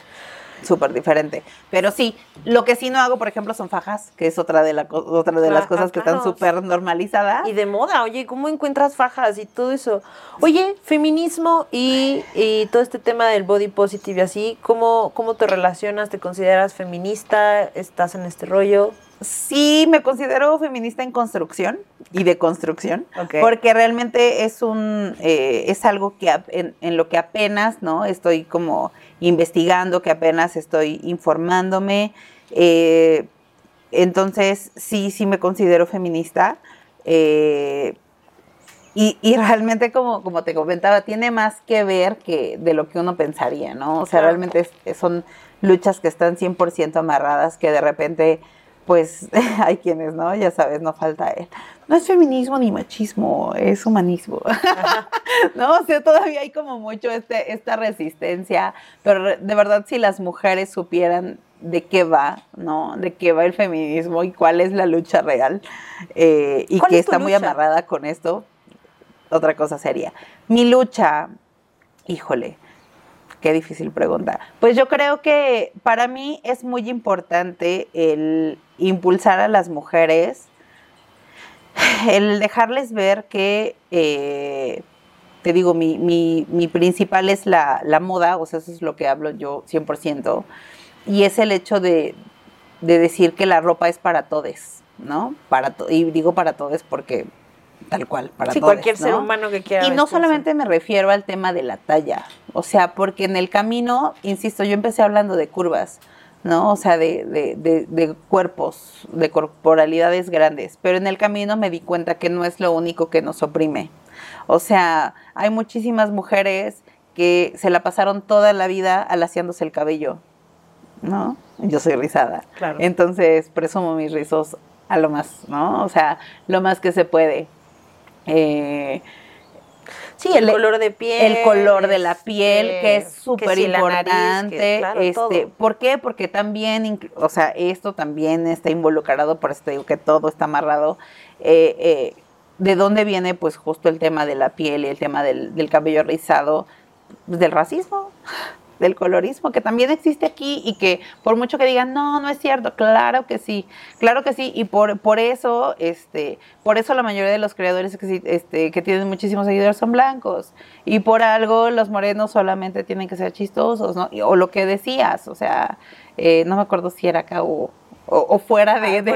Súper diferente. Pero sí, lo que sí no hago, por ejemplo, son fajas, que es otra de, la, otra de las Ah, cosas que están súper normalizadas. Y de moda, oye, ¿cómo encuentras fajas y todo eso? Oye, feminismo y, y todo este tema del body positive y así, ¿cómo, ¿cómo te relacionas? ¿Te consideras feminista? ¿Estás en este rollo? Sí, me considero feminista en construcción y de construcción, porque realmente es un eh, es algo que en, en lo que apenas no estoy como investigando, que apenas estoy informándome. eh, entonces sí, sí me considero feminista. eh, y, y realmente, como, como te comentaba, tiene más que ver que de lo que uno pensaría, ¿no? O sea, realmente es- son luchas que están 100% amarradas, que de repente, pues, (laughs) hay quienes, ¿no? Ya sabes, no falta él. No es feminismo ni machismo, es humanismo. (laughs) ¿No? O sea, todavía hay como mucho este, esta resistencia, pero de verdad si las mujeres supieran de qué va, ¿no? De qué va el feminismo y cuál es la lucha real, eh, y ¿Cuál que es está muy amarrada con esto, otra cosa sería. Mi lucha, híjole, qué difícil pregunta. Pues yo creo que para mí es muy importante el impulsar a las mujeres, el dejarles ver que, eh, te digo, mi, mi, mi principal es la, la moda, o sea, eso es lo que hablo yo 100%, y es el hecho de, de decir que la ropa es para todos, ¿no? Para to- y digo para todos porque tal cual, para sí, todos. cualquier ser ¿no? humano que quiera. Y no solamente me refiero al tema de la talla, o sea, porque en el camino, insisto, yo empecé hablando de curvas, ¿no? O sea, de, de, de, de cuerpos, de corporalidades grandes, pero en el camino me di cuenta que no es lo único que nos oprime. O sea, hay muchísimas mujeres que se la pasaron toda la vida alaciándose el cabello, ¿no? Yo soy rizada. Claro. Entonces, presumo mis rizos a lo más, ¿no? O sea, lo más que se puede. Eh, Sí, el le- color de piel. el color de la piel, este, que es súper importante. claro, este. ¿Por qué? Porque también, o sea, esto también está involucrado, por eso te digo que todo está amarrado. eh, eh, ¿De dónde viene, pues, justo el tema de la piel y el tema del, del cabello rizado? Pues, del racismo, del colorismo, que también existe aquí y que por mucho que digan, no, no es cierto, claro que sí, claro que sí, y por, por eso, este, por eso la mayoría de los creadores que, este, que tienen muchísimos seguidores son blancos, y por algo los morenos solamente tienen que ser chistosos, ¿no? O lo que decías, o sea, eh, no me acuerdo si era acá o, o, o fuera de, Ah, de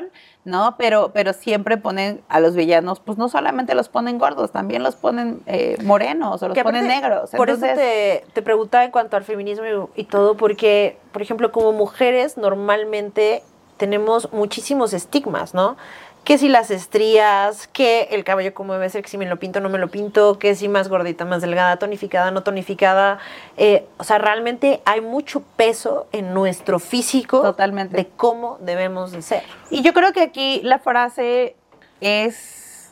aire. ¿No? Pero, pero siempre ponen a los villanos, pues no solamente los ponen gordos, también los ponen eh, morenos o los ponen negros. Por eso Entonces, te, te preguntaba en cuanto al feminismo y, y todo, porque, por ejemplo, como mujeres normalmente tenemos muchísimos estigmas, ¿no? Que si las estrías, que el cabello como debe ser, que si me lo pinto no me lo pinto, que si más gordita, más delgada, tonificada, no tonificada. Eh, o sea, realmente hay mucho peso en nuestro físico Totalmente. de cómo debemos de ser. Y yo creo que aquí la frase es,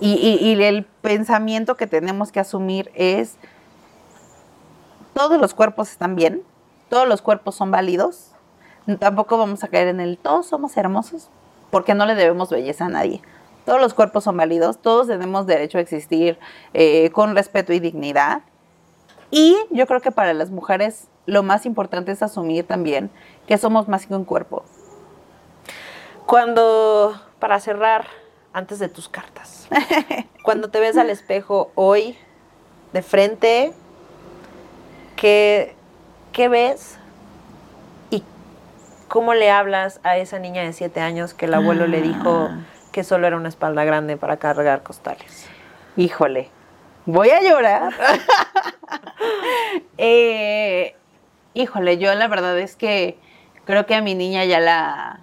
y, y- y el pensamiento que tenemos que asumir es, todos los cuerpos están bien, todos los cuerpos son válidos. Tampoco vamos a caer en el todos somos hermosos, porque no le debemos belleza a nadie. Todos los cuerpos son válidos, todos tenemos derecho a existir eh, con respeto y dignidad. Y yo creo que para las mujeres lo más importante es asumir también que somos más que un cuerpo. Cuando, para cerrar, antes de tus cartas, (laughs) cuando te ves al espejo hoy, de frente, ¿qué, qué ves? ¿Y cómo le hablas a esa niña de siete años que el abuelo le dijo Ah. que solo era una espalda grande para cargar costales? Híjole, voy a llorar. (laughs) Eh, híjole, yo la verdad es que creo que a mi niña ya la...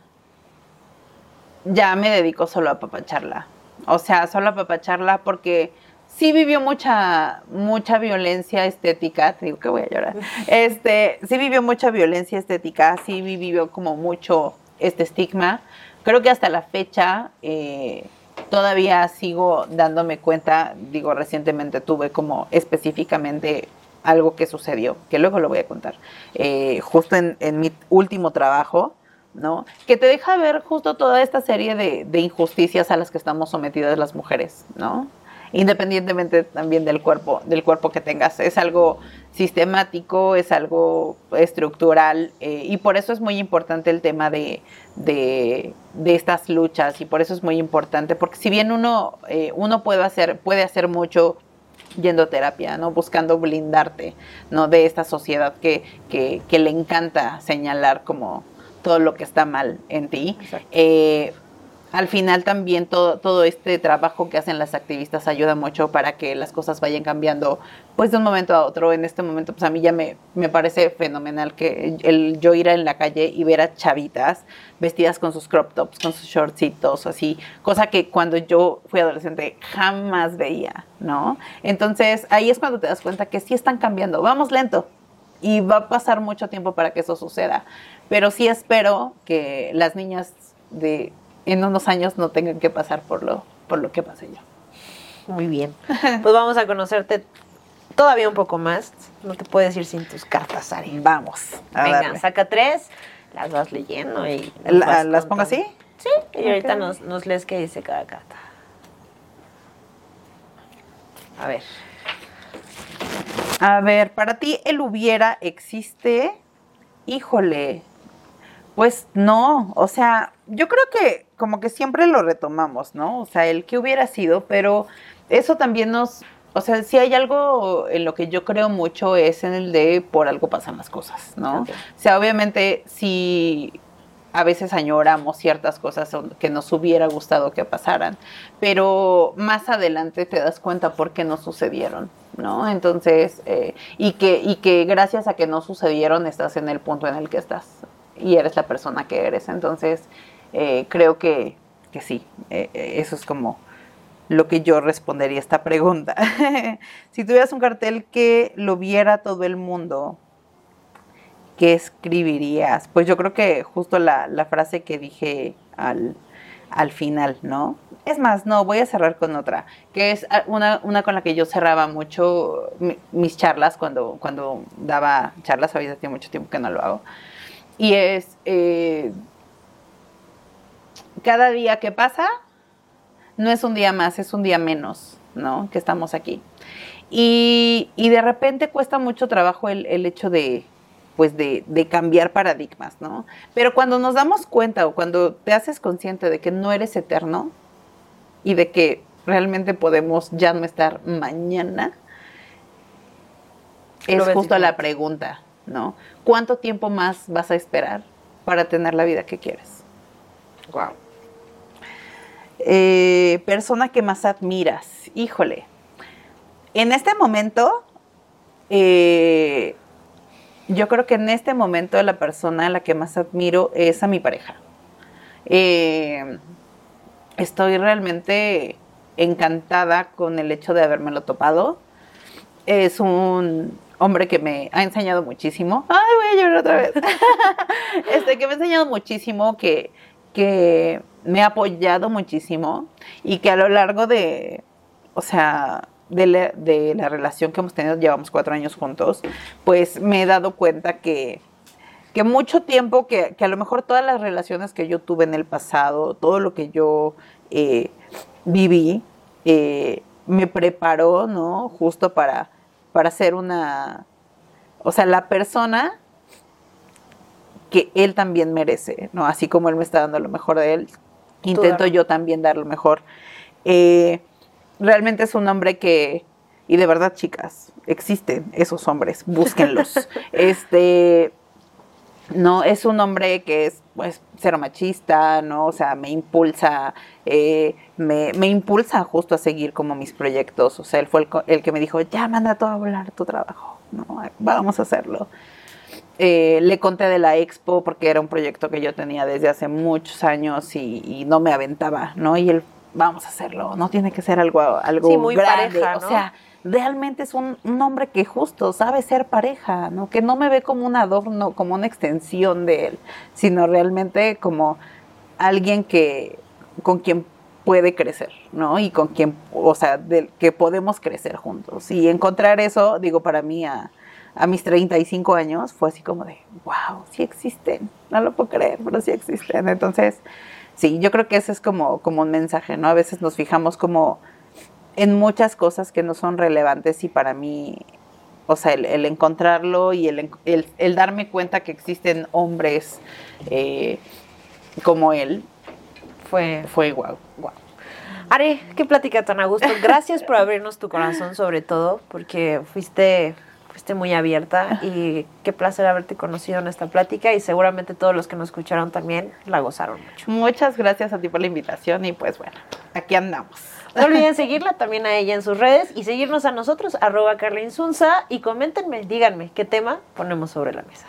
Ya me dedico solo a papacharla. O sea, solo a papacharla porque sí vivió mucha, mucha violencia estética. Te digo que voy a llorar. Este, sí vivió mucha violencia estética, sí vivió como mucho este estigma. Creo que hasta la fecha eh, todavía sigo dándome cuenta, digo, recientemente tuve como específicamente algo que sucedió, que luego lo voy a contar, eh, justo en, en mi último trabajo, ¿no? Que te deja ver justo toda esta serie de, de injusticias a las que estamos sometidas las mujeres, ¿no? Independientemente también del cuerpo, del cuerpo que tengas. Es algo sistemático, es algo estructural, eh, y por eso es muy importante el tema de, de, de estas luchas, y por eso es muy importante, porque si bien uno, eh, uno puede, hacer, puede hacer mucho yendo a terapia, ¿no? Buscando blindarte, ¿no? De esta sociedad que, que, que le encanta señalar como todo lo que está mal en ti. Eh, al final también todo, todo este trabajo que hacen las activistas ayuda mucho para que las cosas vayan cambiando pues de un momento a otro. En este momento pues a mí ya me, me parece fenomenal que el yo ir en la calle y ver a chavitas vestidas con sus crop tops, con sus shortcitos, así, cosa que cuando yo fui adolescente jamás veía, ¿no? Entonces ahí es cuando te das cuenta que sí están cambiando, vamos lento, y va a pasar mucho tiempo para que eso suceda. Pero sí espero que las niñas de en unos años no tengan que pasar por lo, por lo que pasé yo. Muy bien. (laughs) Pues vamos a conocerte todavía un poco más. No te puedes ir sin tus cartas, Ari. Vamos. a Venga, darle. saca tres, las vas leyendo y... La- ¿Las pongo así? Sí, y ahorita nos, nos lees qué dice cada carta. A ver. A ver, para ti el hubiera existe. Híjole. Pues no, o sea, yo creo que como que siempre lo retomamos, ¿no? O sea, el que hubiera sido, pero eso también nos, o sea, si hay algo en lo que yo creo mucho es en el de por algo pasan las cosas, ¿no? O sea, obviamente si a veces añoramos ciertas cosas que nos hubiera gustado que pasaran, pero más adelante te das cuenta por qué no sucedieron, ¿no? Entonces, eh, y, que, y que gracias a que no sucedieron estás en el punto en el que estás y eres la persona que eres. Entonces, eh, creo que, que sí, eh, eh, eso es como lo que yo respondería a esta pregunta. (laughs) si tuvieras un cartel que lo viera todo el mundo, ¿qué escribirías? Pues yo creo que justo la, la frase que dije al, al final, ¿no? Es más, no, voy a cerrar con otra, que es ah, una, una con la que yo cerraba mucho mi- mis charlas cuando, cuando daba charlas, tiene mucho tiempo que no lo hago. Y es, cada día que pasa no es un día más, es un día menos, ¿no? Que estamos aquí. Y, y de repente cuesta mucho trabajo el, el hecho de, pues de, de cambiar paradigmas, ¿no? Pero cuando nos damos cuenta o cuando te haces consciente de que no eres eterno y de que realmente podemos ya no estar mañana, es justo la pregunta, ¿no? ¿Cuánto tiempo más vas a esperar para tener la vida que quieres? Wow. Eh, persona que más admiras. Híjole. En este momento, eh, yo creo que en este momento la persona a la que más admiro es a mi pareja. Eh, estoy realmente encantada con el hecho de habérmelo topado. Es un hombre que me ha enseñado muchísimo. Ay, voy a llorar otra vez. (laughs) este, que me ha enseñado muchísimo, que, que me ha apoyado muchísimo y que a lo largo de, o sea, de la, relación que hemos tenido, llevamos cuatro años juntos, pues me he dado cuenta que, que mucho tiempo, que, que, a lo mejor todas las relaciones que yo tuve en el pasado, todo lo que yo eh, viví, eh, me preparó, ¿no? Justo para, para ser una, o sea, la persona que él también merece, ¿no? Así como él me está dando lo mejor de él, intento yo también dar lo mejor. Eh, realmente es un hombre que, y de verdad, chicas, existen esos hombres, búsquenlos. (laughs) este, no, es un hombre que es, pues, cero machista, ¿no? O sea, me impulsa, eh, me, me, impulsa justo a seguir como mis proyectos. O sea, él fue el, el que me dijo, ya manda todo a volar tu trabajo, ¿no? Vamos a hacerlo. Eh, le conté de la expo porque era un proyecto que yo tenía desde hace muchos años y, no me aventaba, ¿no? Y él, vamos a hacerlo, no tiene que ser algo, algo muy grande. Pareja, O sea, realmente es un, hombre que justo sabe ser pareja, ¿no? Que no me ve como un adorno, como una extensión de él, sino realmente como alguien que con quien puede crecer, ¿no? Y con quien, o sea, del que podemos crecer juntos. Y encontrar eso, digo, para mí a a mis 35 años fue así como de, wow, sí existen, no lo puedo creer, pero sí existen. Entonces, sí, yo creo que ese es como, como un mensaje, ¿no? A veces nos fijamos como en muchas cosas que no son relevantes y para mí, o sea, el, encontrarlo y el, el, darme cuenta que existen hombres eh, como él, fue, fue wow, wow. Ari, qué plática tan a gusto. Gracias por abrirnos tu corazón sobre todo, porque fuiste esté muy abierta y qué placer haberte conocido en esta plática y seguramente todos los que nos escucharon también la gozaron mucho. Muchas gracias a ti por la invitación y pues bueno, aquí andamos. No olviden seguirla también a ella en sus redes y seguirnos a nosotros, arroba Carla Insunza, y coméntenme, díganme qué tema ponemos sobre la mesa.